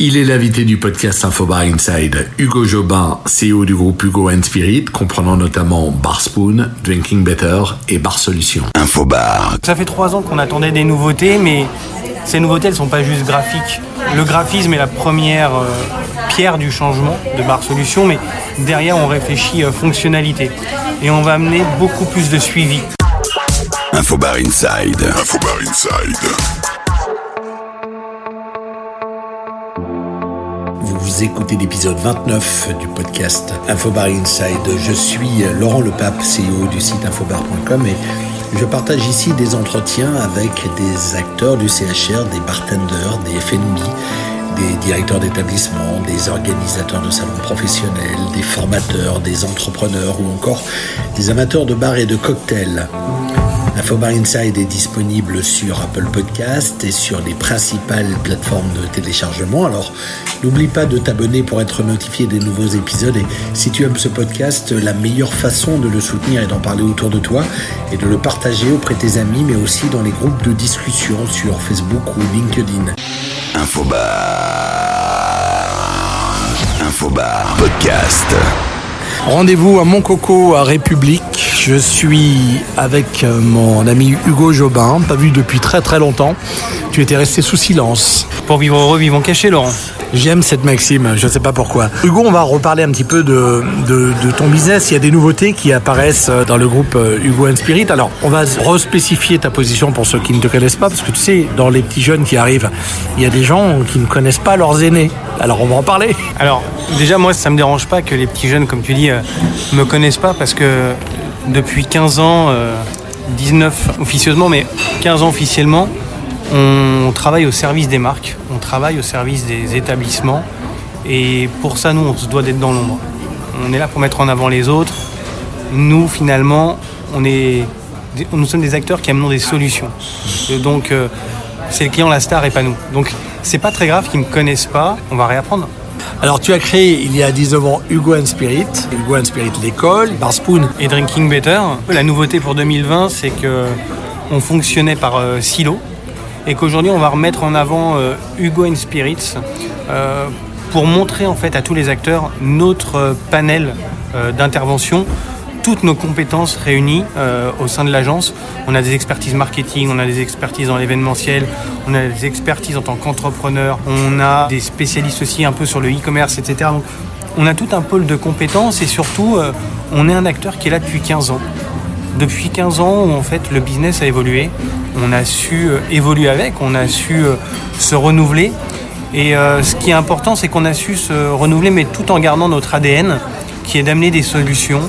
Il est l'invité du podcast Infobar Inside, Hugo Jobin, CEO du groupe Hugo and Spirit, comprenant notamment Bar Spoon, Drinking Better et Bar Solutions. Infobar. Ça fait trois ans qu'on attendait des nouveautés, mais ces nouveautés, elles sont pas juste graphiques. Le graphisme est la première euh, pierre du changement de Bar Solutions, mais derrière, on réfléchit euh, fonctionnalité. Et on va amener beaucoup plus de suivi. Infobar Inside. Infobar Inside. Écoutez l'épisode 29 du podcast Infobar Inside. Je suis Laurent Lepape, CEO du site infobar.com et je partage ici des entretiens avec des acteurs du CHR, des bartenders, des FNB, des directeurs d'établissement, des organisateurs de salons professionnels, des formateurs, des entrepreneurs ou encore des amateurs de bars et de cocktails. Infobar Inside est disponible sur Apple Podcast et sur les principales plateformes de téléchargement. Alors, n'oublie pas de t'abonner pour être notifié des nouveaux épisodes. Et si tu aimes ce podcast, la meilleure façon de le soutenir est d'en parler autour de toi et de le partager auprès de tes amis, mais aussi dans les groupes de discussion sur Facebook ou LinkedIn. Infobar. Infobar. Podcast. Rendez-vous à Montcoco à République. Je suis avec euh, mon ami Hugo Jobin, pas vu depuis très très longtemps. Tu étais resté sous silence. Pour vivre heureux, vivons cachés, Laurent. J'aime cette maxime, je ne sais pas pourquoi. Hugo, on va reparler un petit peu de, ton business. Il y a des nouveautés qui apparaissent dans le groupe euh, Hugo and Spirit. Alors, on va respécifier ta position pour ceux qui ne te connaissent pas, parce que tu sais, dans les petits jeunes qui arrivent, il y a des gens qui ne connaissent pas leurs aînés. Alors, on va en parler. Alors, déjà, moi, ça me dérange pas que les petits jeunes, comme tu dis, euh, me connaissent pas, parce que depuis 15 ans, euh, 19 officieusement, mais 15 ans officiellement, on travaille au service des marques, on travaille au service des établissements. Et pour ça, nous, on se doit d'être dans l'ombre. On est là pour mettre en avant les autres. Nous, finalement, on est, nous sommes des acteurs qui amenons des solutions. Et donc, euh, c'est le client la star et pas nous. Donc, c'est pas très grave qu'ils ne me connaissent pas. On va réapprendre. Alors, tu as créé il y a 19 ans Hugo and Spirit, Hugo and Spirit l'école, Bar Spoon et Drinking Better. La nouveauté pour 2020, c'est que on fonctionnait par euh, silo et qu'aujourd'hui on va remettre en avant euh, Hugo and Spirits euh, pour montrer en fait à tous les acteurs notre panel euh, d'intervention, toutes nos compétences réunies au sein de l'agence. On a des expertises marketing, on a des expertises dans l'événementiel, on a des expertises en tant qu'entrepreneur, on a des spécialistes aussi un peu sur le e-commerce, etc. On a tout un pôle de compétences et surtout on est un acteur qui est là depuis 15 ans depuis 15 ans où en fait le business a évolué. On a su euh, évoluer avec, on a su euh, se renouveler. Et euh, ce qui est important, c'est qu'on a su se renouveler, mais tout en gardant notre ADN, qui est d'amener des solutions,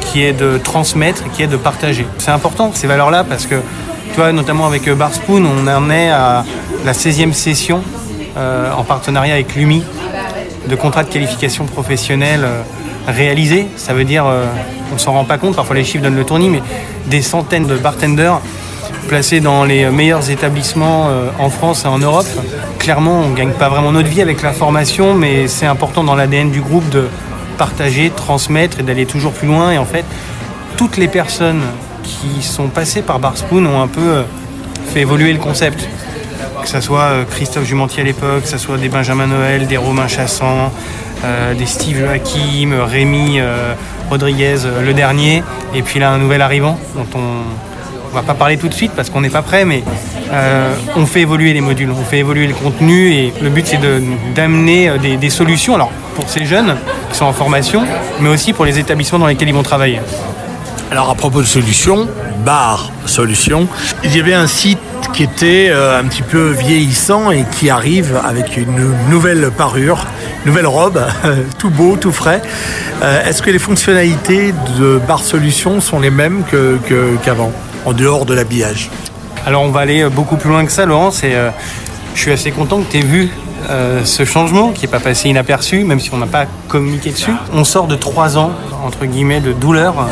qui est de transmettre, qui est de partager. C'est important ces valeurs-là parce que, tu vois, notamment avec Bar Spoon, on en est à la 16e session en partenariat avec l'UMI de contrat de qualification professionnelle réalisé. Ça veut dire, euh, on s'en rend pas compte, parfois les chiffres donnent le tournis, mais des centaines de bartenders placés dans les meilleurs établissements euh, en France et en Europe. Clairement, on ne gagne pas vraiment notre vie avec la formation, mais c'est important dans l'ADN du groupe de partager, transmettre et d'aller toujours plus loin. Et en fait, toutes les personnes qui sont passées par Bar Spoon ont un peu euh, fait évoluer le concept. Que ce soit euh, Christophe Jumentier à l'époque, que ce soit des Benjamin Noël, des Romain Chassan, des Steve Joachim, Rémi euh, Rodriguez, euh, le dernier, et puis là un nouvel arrivant dont on ne va pas parler tout de suite parce qu'on n'est pas prêt, mais euh, on fait évoluer les modules, on fait évoluer le contenu et le but c'est d'amener euh, des, solutions pour ces jeunes qui sont en formation, mais aussi pour les établissements dans lesquels ils vont travailler. Alors à propos de solutions, Bar Solutions, il y avait un site qui était euh, un petit peu vieillissant et qui arrive avec une nouvelle parure, nouvelle robe, tout beau, tout frais. Euh, Est-ce que les fonctionnalités de Bar Solutions sont les mêmes qu'avant, en dehors de l'habillage? Alors on va aller euh, beaucoup plus loin que ça, Laurent. C'est, euh, je suis assez content que tu aies vu ce changement qui n'est pas passé inaperçu, même si on n'a pas communiqué dessus. On sort de trois ans, entre guillemets, de douleur,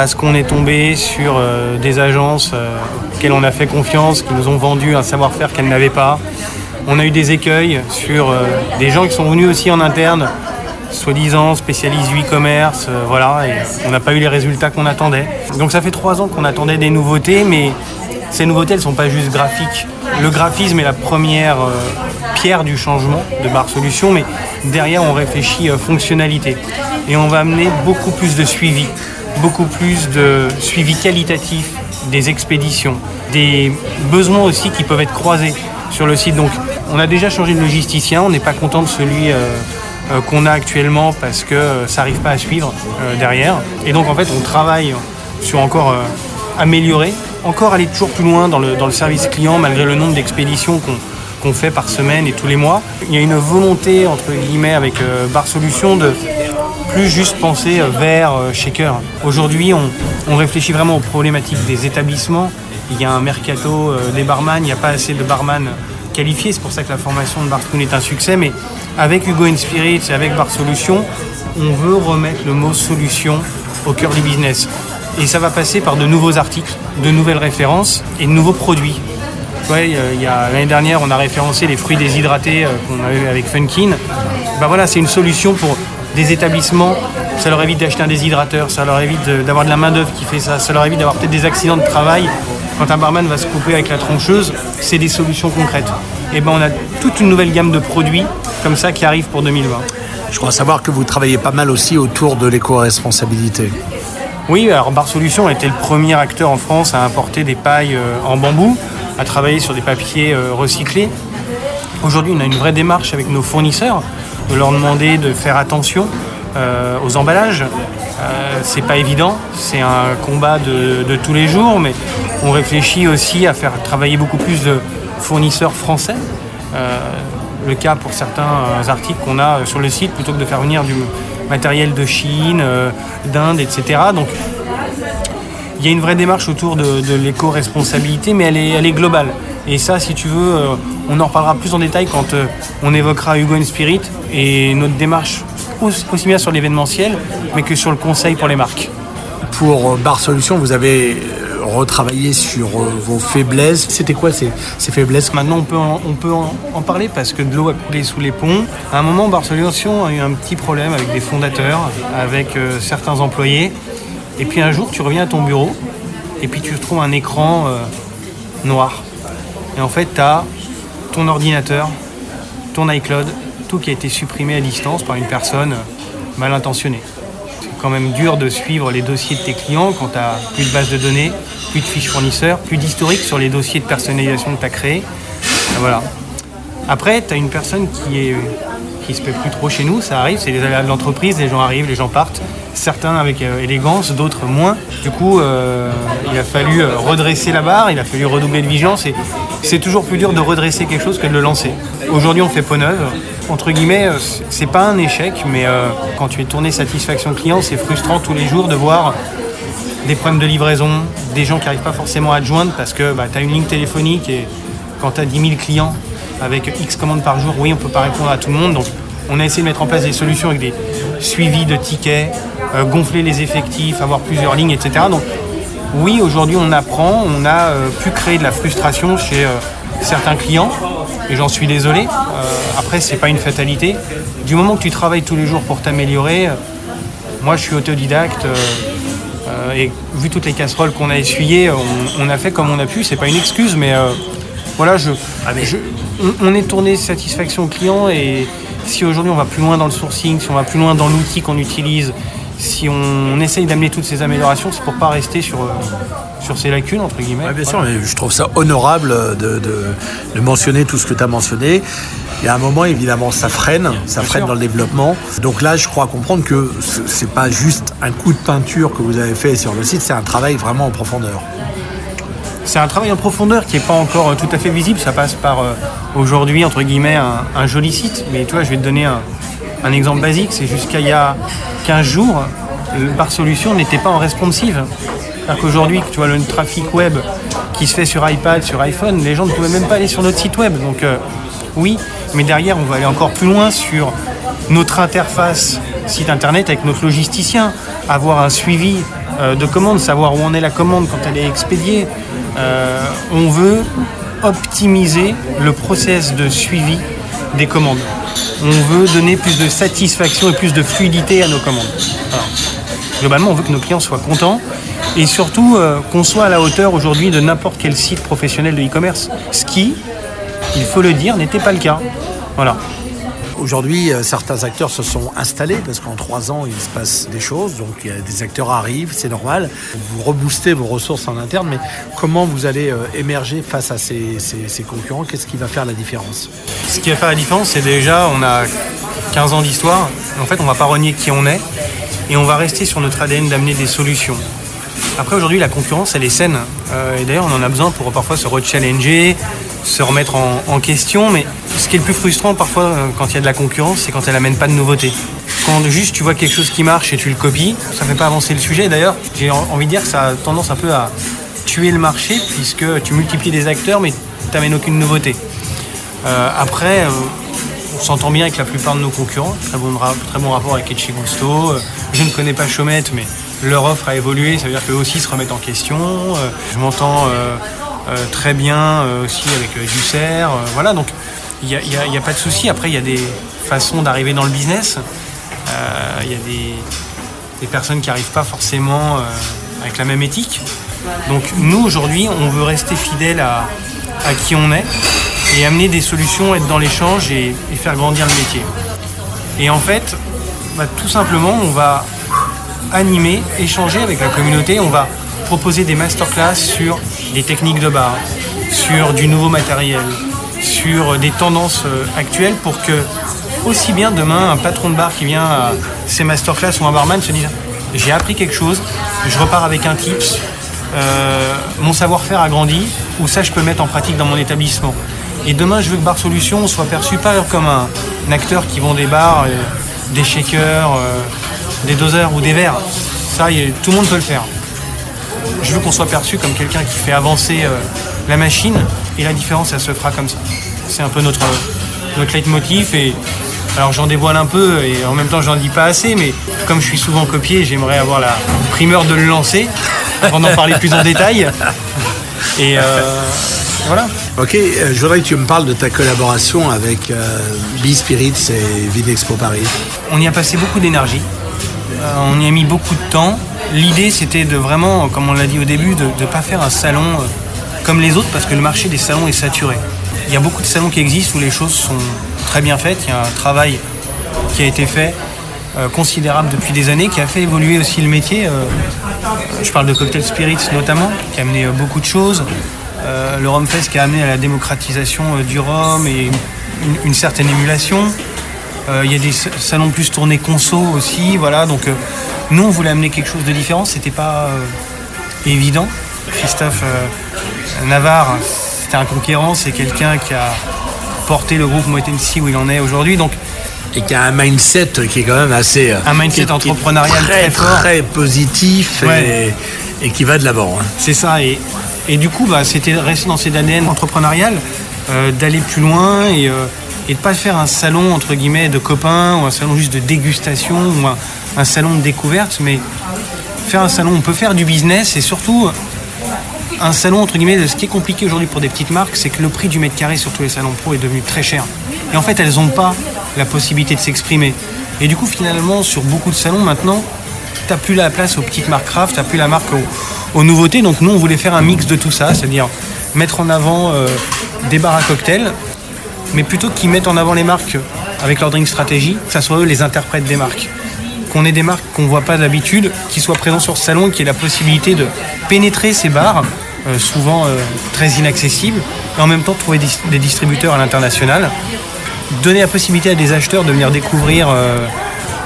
parce qu'on est tombé sur euh, des agences euh, auxquelles on a fait confiance, qui nous ont vendu un savoir-faire qu'elles n'avaient pas. On a eu des écueils sur euh, des gens qui sont venus aussi en interne, soi-disant spécialistes e-commerce, voilà, et on n'a pas eu les résultats qu'on attendait. Donc ça fait trois ans qu'on attendait des nouveautés, mais ces nouveautés, elles sont pas juste graphiques. Le graphisme est la première pierre du changement de Bar Solutions, mais derrière on réfléchit fonctionnalité. Et on va amener beaucoup plus de suivi, beaucoup plus de suivi qualitatif des expéditions, des besoins aussi qui peuvent être croisés sur le site. Donc on a déjà changé de logisticien, on n'est pas content de celui euh, qu'on a actuellement parce que euh, ça n'arrive pas à suivre euh, derrière. Et donc en fait on travaille sur encore améliorer, encore aller toujours plus loin dans le, dans le service client malgré le nombre d'expéditions qu'on fait par semaine et tous les mois. Il y a une volonté, entre guillemets, avec Bar Solutions de plus juste penser vers shaker. Aujourd'hui, on, réfléchit vraiment aux problématiques des établissements. Il y a un mercato des barman, il n'y a pas assez de barman qualifiés, c'est pour ça que la formation de Barstoon est un succès, mais avec Hugo Inspirit et avec Bar Solutions, on veut remettre le mot solution au cœur du business. Et ça va passer par de nouveaux articles, de nouvelles références et de nouveaux produits. Ouais, il y l'année dernière, on a référencé les fruits déshydratés euh, qu'on avait avec Funkin. Bah voilà, c'est une solution pour des établissements. Ça leur évite d'acheter un déshydrateur, ça leur évite d'avoir de la main-d'œuvre qui fait ça, ça leur évite d'avoir peut-être des accidents de travail. Quand un barman va se couper avec la troncheuse, c'est des solutions concrètes. Et ben on a toute une nouvelle gamme de produits comme ça qui arrive pour 2020. Je crois savoir que vous travaillez pas mal aussi autour de l'éco-responsabilité. Oui, alors Bar Solutions a été le premier acteur en France à importer des pailles euh, en bambou, à travailler sur des papiers euh, recyclés. Aujourd'hui, on a une vraie démarche avec nos fournisseurs, de leur demander de faire attention euh, aux emballages. c'est pas évident, c'est un combat de, tous les jours, mais on réfléchit aussi à faire travailler beaucoup plus de fournisseurs français le cas pour certains euh, articles qu'on a sur le site plutôt que de faire venir du matériel de Chine, euh, d'Inde, etc. Donc il y a une vraie démarche autour de, l'éco-responsabilité, mais elle est, elle est, globale. Et ça, si tu veux, euh, on en reparlera plus en détail quand on évoquera Hugo Spirit et notre démarche aussi bien sur l'événementiel, mais que sur le conseil pour les marques. Pour Bar Solutions, vous avez retravailler sur euh, vos faiblesses. C'était quoi ces, faiblesses? Maintenant, on peut, en, on peut en, parler parce que de l'eau a coulé sous les ponts. À un moment, Barcelone a eu un petit problème avec des fondateurs, avec euh, certains employés. Et puis un jour, tu reviens à ton bureau et puis tu trouves un écran euh, noir. Et en fait, tu as ton ordinateur, ton iCloud, tout qui a été supprimé à distance par une personne mal intentionnée quand même dur de suivre les dossiers de tes clients quand tu n'as plus de base de données, plus de fiches fournisseurs, plus d'historique sur les dossiers de personnalisation que tu as créés. Voilà. Après, tu as une personne qui est qui se fait plus trop chez nous, ça arrive, c'est les aléas de l'entreprise, les gens arrivent, les gens partent, certains avec euh, élégance, d'autres moins. Du coup, euh, il a fallu euh, redresser la barre, il a fallu redoubler de vigilance et c'est toujours plus dur de redresser quelque chose que de le lancer. Aujourd'hui, on fait peau neuve. Entre guillemets, c'est pas un échec, mais quand tu es tourné satisfaction client, c'est frustrant tous les jours de voir des problèmes de livraison, des gens qui n'arrivent pas forcément à te joindre parce que bah, tu as une ligne téléphonique et quand tu as 10 000 clients avec X commandes par jour, oui, on ne peut pas répondre à tout le monde. Donc on a essayé de mettre en place des solutions avec des suivis de tickets, euh, gonfler les effectifs, avoir plusieurs lignes, etc. Donc oui, aujourd'hui on apprend, on a euh, pu créer de la frustration chez euh, certains clients, et j'en suis désolé. après, c'est pas une fatalité. Du moment que tu travailles tous les jours pour t'améliorer, moi je suis autodidacte. et vu toutes les casseroles qu'on a essuyées, on, a fait comme on a pu. C'est pas une excuse, mais voilà, je, ah, on, est tourné satisfaction client et si aujourd'hui on va plus loin dans le sourcing, si on va plus loin dans l'outil qu'on utilise, si on, essaye d'amener toutes ces améliorations, c'est pour pas rester sur, euh, sur ces lacunes, entre guillemets. bien sûr, mais je trouve ça honorable de, mentionner tout ce que tu as mentionné. Il y a un moment, évidemment, ça freine, ça freine dans le développement. Donc là, je crois comprendre que c'est pas juste un coup de peinture que vous avez fait sur le site, c'est un travail vraiment en profondeur. C'est un travail en profondeur qui n'est pas encore euh, tout à fait visible. Ça passe par euh, aujourd'hui, entre guillemets, un, joli site. Mais toi, je vais te donner un, exemple basique. C'est jusqu'à il y a 15 jours, le Bar Solution n'était pas en responsive. C'est-à-dire qu'aujourd'hui, tu vois le trafic web qui se fait sur iPad, sur iPhone, les gens ne pouvaient même pas aller sur notre site web. Donc euh, oui, mais derrière, on va aller encore plus loin sur notre interface site internet avec notre logisticien, avoir un suivi de commande, savoir où en est la commande quand elle est expédiée, euh, on veut optimiser le process de suivi des commandes. On veut donner plus de satisfaction et plus de fluidité à nos commandes. globalement, on veut que nos clients soient contents et surtout euh, qu'on soit à la hauteur aujourd'hui de n'importe quel site professionnel de e-commerce. Ce qui, il faut le dire, n'était pas le cas. Voilà. Aujourd'hui, euh, certains acteurs se sont installés parce qu'en trois ans, il se passe des choses. Donc, des acteurs arrivent, c'est normal. Vous reboostez vos ressources en interne, mais comment vous allez euh, émerger face à ces, concurrents? Qu'est-ce qui va faire la différence? Ce qui va faire la différence, c'est déjà, on a 15 ans d'histoire. En fait, on va pas renier qui on est et on va rester sur notre ADN d'amener des solutions. Après, aujourd'hui, la concurrence, elle est saine. Euh, et d'ailleurs, on en a besoin pour parfois se rechallenger, se remettre en, question. Mais ce qui est le plus frustrant parfois euh, quand il y a de la concurrence, c'est quand elle amène pas de nouveauté. Quand juste tu vois quelque chose qui marche et tu le copies, ça fait pas avancer le sujet. D'ailleurs, j'ai en- envie de dire que ça a tendance un peu à tuer le marché puisque tu multiplies des acteurs mais tu n'amènes aucune nouveauté. Euh, après, euh, on s'entend bien avec la plupart de nos concurrents. Très bon, très bon rapport avec Etchi Gusto. Je ne connais pas Chomette, mais leur offre a évolué. Ça veut dire qu'eux aussi se remettent en question. Je m'entends très bien euh, aussi avec euh, Dussert. Euh, voilà, donc il n'y a, y a- pas de souci. Après, il y a des façons d'arriver dans le business. Euh, Il y a des, personnes qui n'arrivent pas forcément euh, avec la même éthique. Donc nous, aujourd'hui, on veut rester fidèle à, qui on est et amener des solutions, être dans l'échange et, et faire grandir le métier. Et en fait, bah, tout simplement, on va animer, échanger avec la communauté, on va proposer des masterclass sur des techniques de bar, sur du nouveau matériel, sur des tendances euh, actuelles pour que aussi bien demain un patron de bar qui vient à ces masterclass ou un barman se dise j'ai appris quelque chose, je repars avec un tips, euh, mon savoir-faire a grandi, ou ça je peux mettre en pratique dans mon établissement. Et demain je veux que Bar Solutions soit perçu pas comme un, acteur qui vend des bars, euh, des shakers, des doseurs ou des verres. Ça, tout le monde peut le faire. Je veux qu'on soit perçu comme quelqu'un qui fait avancer euh, la machine et la différence elle se fera comme ça. C'est un peu notre, notre leitmotiv et alors j'en dévoile un peu et en même temps j'en dis pas assez mais comme je suis souvent copié j'aimerais avoir la primeur de le lancer avant d'en parler plus en détail. Et euh, voilà. Ok, euh, je voudrais que tu me parles de ta collaboration avec euh, B-Spirits et Videxpo Paris. On y a passé beaucoup d'énergie, Euh, on y a mis beaucoup de temps. L'idée c'était de vraiment, comme on l'a dit au début, de ne pas faire un salon euh, comme les autres parce que le marché des salons est saturé. Il y a beaucoup de salons qui existent où les choses sont très bien faites, il y a un travail qui a été fait euh, considérable depuis des années, qui a fait évoluer aussi le métier. euh, je parle de Cocktail Spirits notamment, qui a amené euh, beaucoup de choses. Euh, le Rhum Fest qui a amené à la démocratisation euh, du rhum et une certaine émulation. Euh, Il y a des sa- salons plus tournés conso aussi, voilà. Donc euh, nous on voulait amener quelque chose de différent, c'était pas euh, évident. Christophe Navarre, c'était un conquérant, c'est quelqu'un qui a porté le groupe Moitensi où il en est aujourd'hui. Donc Et qui a un mindset qui est quand même assez. Un mindset qui qui entrepreneurial très, très fort. Très positif Ouais. et, et qui va de l'avant. hein. C'est ça. Et, et du coup, bah, c'était rester dans cet ADN entrepreneurial, euh, d'aller plus loin et, euh, et de pas faire un salon entre guillemets de copains ou un salon juste de dégustation ou un, salon de découverte, mais faire un salon. On peut faire du business et surtout un salon entre guillemets. Ce qui est compliqué aujourd'hui pour des petites marques, c'est que le prix du mètre carré sur tous les salons pro est devenu très cher. Et en fait, elles n'ont pas la possibilité de s'exprimer. Et du coup, finalement, sur beaucoup de salons maintenant, t'as plus la place aux petites marques craft, t'as plus la marque aux, aux nouveautés. Donc nous, on voulait faire un mix de tout ça, c'est-à-dire mettre en avant euh, des bars à cocktails, mais plutôt qu'ils mettent en avant les marques avec leur drink stratégie, que ça soit eux les interprètes des marques. Qu'on ait des marques qu'on voit pas d'habitude, qui soient présents sur ce salon qui aient la possibilité de pénétrer ces bars, euh, souvent euh, très inaccessibles, et en même temps trouver des distributeurs à l'international donner la possibilité à des acheteurs de venir découvrir euh,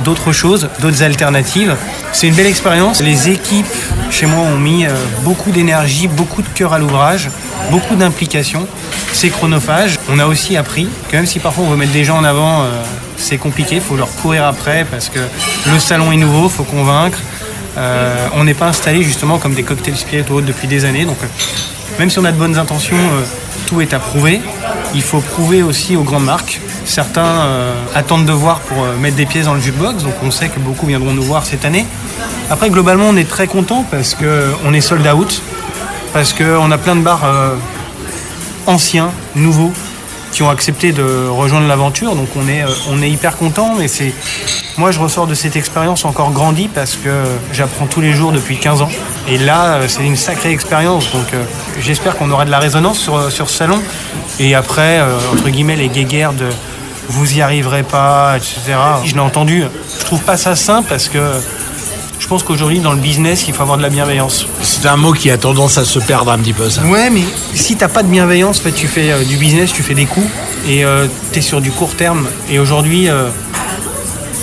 d'autres choses, d'autres alternatives. C'est une belle expérience. Les équipes chez moi ont mis euh, beaucoup d'énergie, beaucoup de cœur à l'ouvrage, beaucoup d'implication. C'est chronophage. On a aussi appris que même si parfois on veut mettre des gens en avant, euh, c'est compliqué, il faut leur courir après parce que le salon est nouveau, il faut convaincre. Euh, on n'est pas installé justement comme des cocktails spiritueux depuis des années. Donc même si on a de bonnes intentions, tout est à prouver. Il faut prouver aussi aux grandes marques. Certains attendent de voir pour mettre des pièces dans le jukebox, donc on sait que beaucoup viendront nous voir cette année. Après, globalement, on est très content parce qu'on est sold out, parce qu'on a plein de bars euh, anciens, nouveaux, qui ont accepté de rejoindre l'aventure. Donc on est, euh, on est hyper content. C'est, moi, je ressors de cette expérience encore grandi parce que j'apprends tous les jours depuis 15 ans. Et là, euh, c'est une sacrée expérience. Donc j'espère qu'on aura de la résonance sur, sur ce salon. Et après, entre guillemets, les guéguerres de vous y arriverez pas, etc. Je l'ai entendu. Je trouve pas ça simple parce que je pense qu'aujourd'hui, dans le business, il faut avoir de la bienveillance. C'est un mot qui a tendance à se perdre un petit peu, ça. Ouais, mais si t'as pas de bienveillance, fait, tu fais euh, du business, tu fais des coups et euh, tu es sur du court terme. Et aujourd'hui, euh,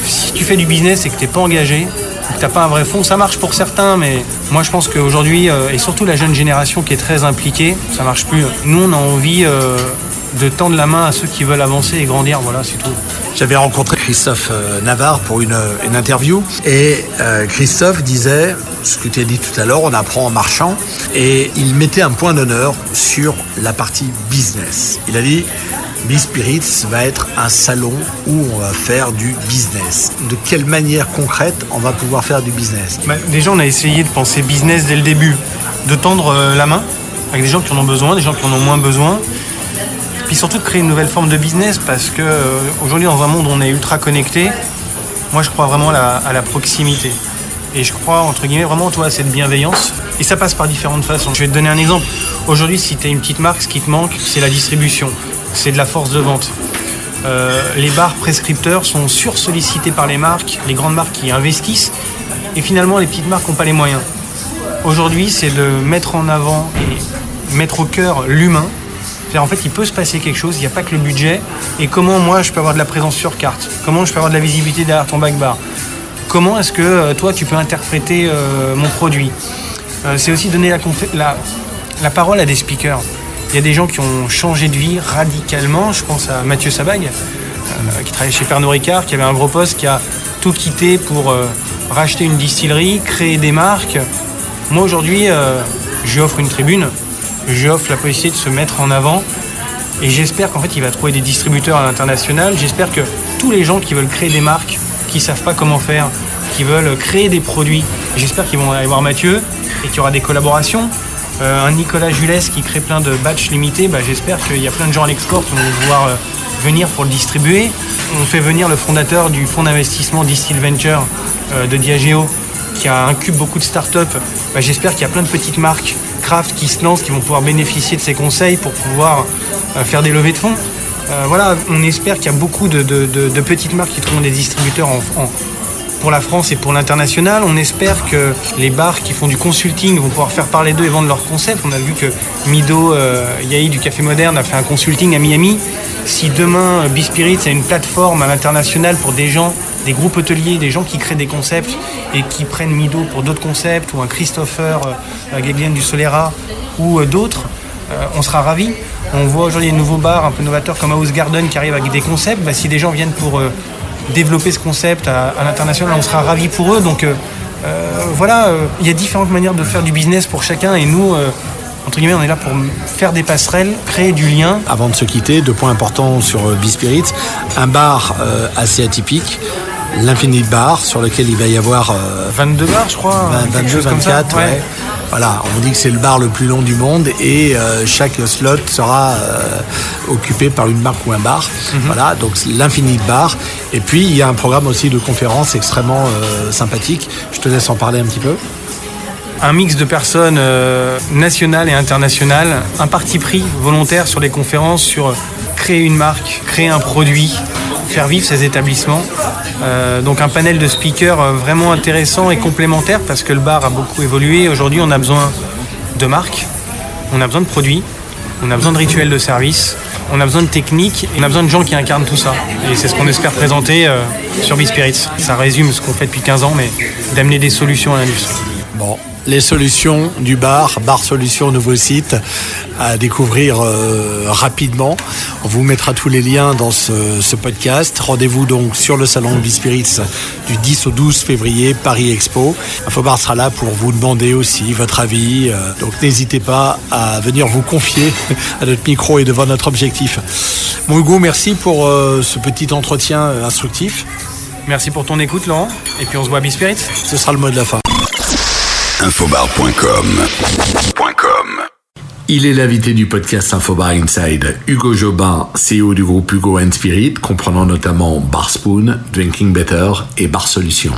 si tu fais du business et que t'es pas engagé, que t'as pas un vrai fond, ça marche pour certains, mais moi je pense qu'aujourd'hui, et surtout la jeune génération qui est très impliquée, ça marche plus. Nous, on a envie de tendre la main à ceux qui veulent avancer et grandir. Voilà, c'est tout. J'avais rencontré Christophe euh, Navarre pour une, une interview et euh, Christophe disait ce que tu as dit tout à l'heure, on apprend en marchant et il mettait un point d'honneur sur la partie business. Il a dit B-Spirits va être un salon où on va faire du business. De quelle manière concrète on va pouvoir faire du business? Bah, Déjà, on a essayé de penser business dès le début, de tendre euh, la main avec des gens qui en ont besoin, des gens qui en ont moins besoin, puis surtout de créer une nouvelle forme de business parce que euh, aujourd'hui dans un monde où on est ultra connecté, moi je crois vraiment à la, proximité. Et je crois entre guillemets vraiment toi à cette bienveillance. Et ça passe par différentes façons. Je vais te donner un exemple. Aujourd'hui si tu as une petite marque, ce qui te manque, c'est la distribution. C'est de la force de vente. Euh, les bars prescripteurs sont sursollicités par les marques, les grandes marques qui investissent, et finalement les petites marques n'ont pas les moyens. Aujourd'hui, c'est de mettre en avant et mettre au cœur l'humain, en fait, il peut se passer quelque chose, il n'y a pas que le budget. Et comment moi, je peux avoir de la présence sur carte? Comment je peux avoir de la visibilité derrière ton backbar Comment est-ce que euh, toi, tu peux interpréter euh, mon produit? Euh, C'est aussi donner la, la, parole à des speakers. Il y a des gens qui ont changé de vie radicalement. Je pense à Mathieu Sabag, qui travaillait chez Pernod Ricard, qui avait un gros poste, qui a tout quitté pour racheter une distillerie, créer des marques. Moi, aujourd'hui, je lui offre une tribune je offre la possibilité de se mettre en avant. Et j'espère qu'en fait, il va trouver des distributeurs à l'international. J'espère que tous les gens qui veulent créer des marques, qui ne savent pas comment faire, qui veulent créer des produits, j'espère qu'ils vont aller voir Mathieu et qu'il y aura des collaborations. Euh, un Nicolas Jules qui crée plein de batchs limités, bah, j'espère qu'il y a plein de gens à l'export qui vont pouvoir euh, venir pour le distribuer. On fait venir le fondateur du fonds d'investissement Distill Venture euh, de Diageo qui incube beaucoup de startups. Bah, j'espère qu'il y a plein de petites marques craft qui se lancent, qui vont pouvoir bénéficier de ces conseils pour pouvoir euh, faire des levées de fonds. Euh, voilà, on espère qu'il y a beaucoup de, petites marques qui trouveront des distributeurs pour la France et pour l'international. On espère que les bars qui font du consulting vont pouvoir faire parler d'eux et vendre leurs concepts. On a vu que Mido euh, du Café Moderne a fait un consulting à Miami. Si demain B-Spirit a une plateforme à l'international pour des gens des groupes hôteliers, des gens qui créent des concepts et qui prennent Mido pour d'autres concepts, ou un Christopher euh, du Solera, ou euh, d'autres, euh, on sera ravis. On voit aujourd'hui des nouveaux bars un peu novateurs comme House Garden qui arrivent avec des concepts. Bah, si des gens viennent pour euh, développer ce concept à, l'international, on sera ravis pour eux. Donc voilà, il y a différentes manières de faire du business pour chacun et nous, entre guillemets, on est là pour faire des passerelles, créer du lien. Avant de se quitter, deux points importants sur B-Spirit. Un bar assez atypique l'Infinite Bar sur lequel il va y avoir 22 euh, bars je crois 22 24 ouais. voilà on dit que c'est le bar le plus long du monde et euh, chaque slot sera euh, occupé par une marque ou un bar. Mhm. voilà donc l'Infinite Bar. Et puis il y a un programme aussi de conférences extrêmement sympathique. Je te laisse en parler un petit peu. Un mix de personnes nationales et internationales, un parti pris volontaire sur les conférences, sur créer une marque, créer un produit, faire vivre ces établissements. Euh, donc un panel de speakers euh, vraiment intéressant et complémentaire parce que le bar a beaucoup évolué. Aujourd'hui, on a besoin de marques, on a besoin de produits, on a besoin de rituels de service, on a besoin de techniques, on a besoin de gens qui incarnent tout ça. Et c'est ce qu'on espère présenter euh, sur B-Spirits. Ça résume ce qu'on fait depuis 15 ans, mais d'amener des solutions à l'industrie. Bon, les solutions du bar, Bar Solutions, nouveau site à découvrir rapidement. On vous mettra tous les liens dans ce, podcast. Rendez-vous donc sur le salon Bispirits du 10 au 12 février, Paris Expo. Infobar sera là pour vous demander aussi votre avis. Euh, donc n'hésitez pas à venir vous confier à notre micro et devant notre objectif. Mon Hugo, merci pour euh, ce petit entretien instructif. Merci pour ton écoute, Laurent. Et puis on se voit à Bispirits. Ce sera le mot de la fin infobar.com. Il est l'invité du podcast Infobar Inside, Hugo Jobin, CEO du groupe Hugo Spirit, comprenant notamment Bar Spoon, Drinking Better et Bar Solutions.